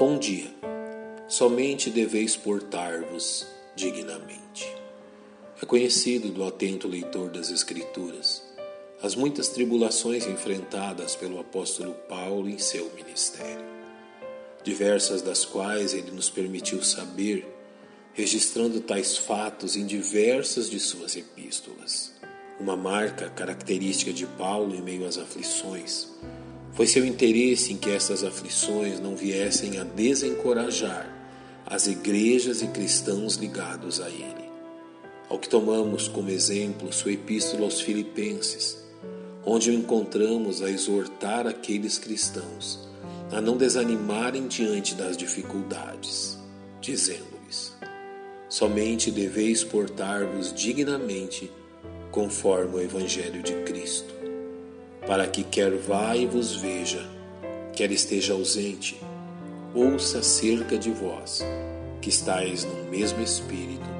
Bom dia. Somente deveis portar-vos dignamente. É conhecido do atento leitor das Escrituras as muitas tribulações enfrentadas pelo apóstolo Paulo em seu ministério, diversas das quais ele nos permitiu saber, registrando tais fatos em diversas de suas epístolas. Uma marca característica de Paulo em meio às aflições foi seu interesse em que essas aflições não viessem a desencorajar as igrejas e cristãos ligados a ele. Ao que tomamos como exemplo sua epístola aos Filipenses, onde o encontramos a exortar aqueles cristãos a não desanimarem diante das dificuldades, dizendo-lhes: Somente deveis portar-vos dignamente conforme o Evangelho de Cristo para que quer vá e vos veja, quer esteja ausente, ouça acerca de vós, que estáis no mesmo espírito,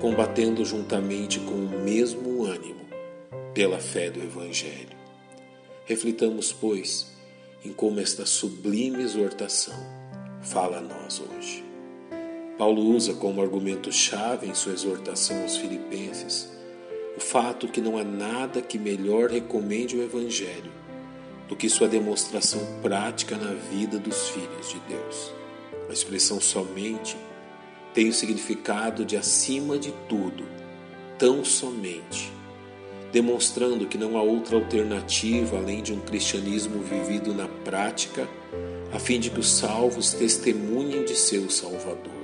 combatendo juntamente com o mesmo ânimo, pela fé do Evangelho. Reflitamos, pois, em como esta sublime exortação fala a nós hoje. Paulo usa como argumento-chave em sua exortação aos Filipenses o fato que não há nada que melhor recomende o Evangelho do que sua demonstração prática na vida dos filhos de Deus. A expressão somente tem o significado de acima de tudo, tão somente, demonstrando que não há outra alternativa além de um cristianismo vivido na prática, a fim de que os salvos testemunhem de seu Salvador.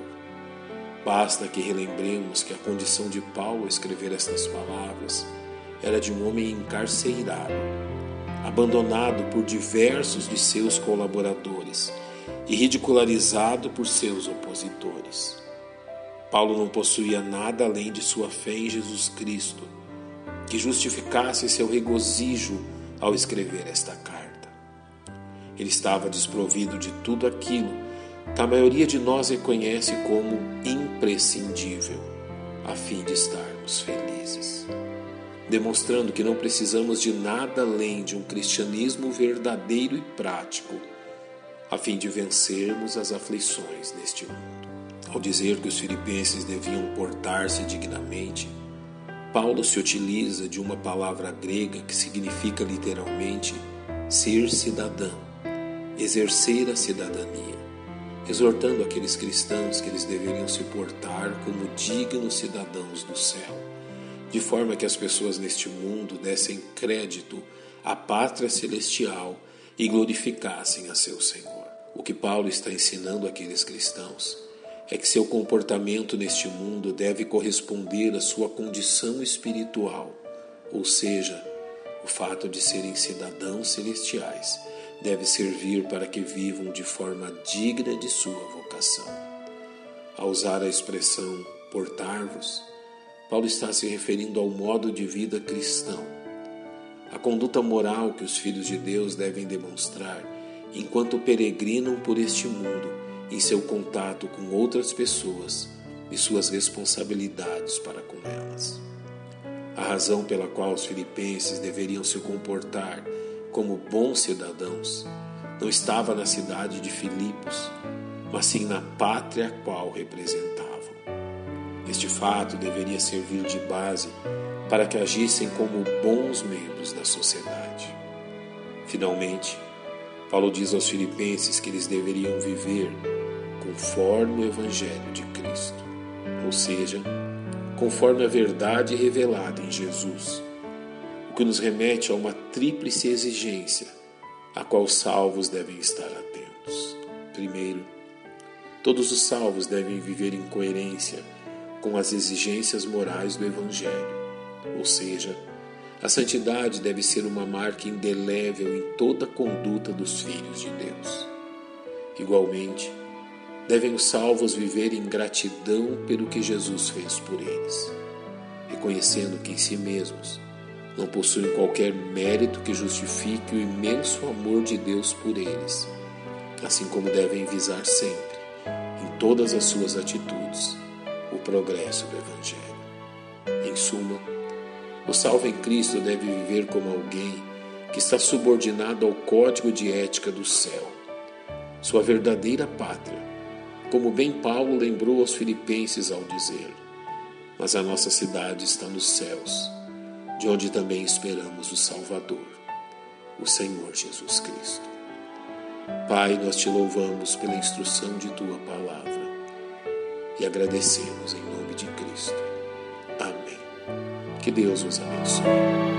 Basta que relembremos que a condição de Paulo ao escrever estas palavras era de um homem encarcerado, abandonado por diversos de seus colaboradores e ridicularizado por seus opositores. Paulo não possuía nada além de sua fé em Jesus Cristo, que justificasse seu regozijo ao escrever esta carta. Ele estava desprovido de tudo aquilo a maioria de nós reconhece como imprescindível, a fim de estarmos felizes. Demonstrando que não precisamos de nada além de um cristianismo verdadeiro e prático, a fim de vencermos as aflições deste mundo. Ao dizer que os filipenses deviam portar-se dignamente, Paulo se utiliza de uma palavra grega que significa literalmente ser cidadão, exercer a cidadania exortando aqueles cristãos que eles deveriam se portar como dignos cidadãos do céu, de forma que as pessoas neste mundo dessem crédito à pátria celestial e glorificassem a seu Senhor. O que Paulo está ensinando àqueles cristãos é que seu comportamento neste mundo deve corresponder à sua condição espiritual, ou seja, o fato de serem cidadãos celestiais deve servir para que vivam de forma digna de sua vocação. Ao usar a expressão portar-vos, Paulo está se referindo ao modo de vida cristão, a conduta moral que os filhos de Deus devem demonstrar enquanto peregrinam por este mundo em seu contato com outras pessoas e suas responsabilidades para com elas. A razão pela qual os filipenses deveriam se comportar como bons cidadãos, não estava na cidade de Filipos, mas sim na pátria a qual representavam. Este fato deveria servir de base para que agissem como bons membros da sociedade. Finalmente, Paulo diz aos filipenses que eles deveriam viver conforme o Evangelho de Cristo, ou seja, conforme a verdade revelada em Jesus o que nos remete a uma tríplice exigência, a qual os salvos devem estar atentos. Primeiro, todos os salvos devem viver em coerência com as exigências morais do Evangelho, ou seja, a santidade deve ser uma marca indelével em toda a conduta dos filhos de Deus. Igualmente, devem os salvos viver em gratidão pelo que Jesus fez por eles, reconhecendo que em si mesmos não possuem qualquer mérito que justifique o imenso amor de Deus por eles, assim como devem visar sempre, em todas as suas atitudes, o progresso do Evangelho. Em suma, o salvo em Cristo deve viver como alguém que está subordinado ao código de ética do céu, sua verdadeira pátria, como bem Paulo lembrou aos filipenses ao dizer: Mas a nossa cidade está nos céus, de onde também esperamos o Salvador, o Senhor Jesus Cristo. Pai, nós te louvamos pela instrução de tua palavra e agradecemos em nome de Cristo. Amém. Que Deus os abençoe.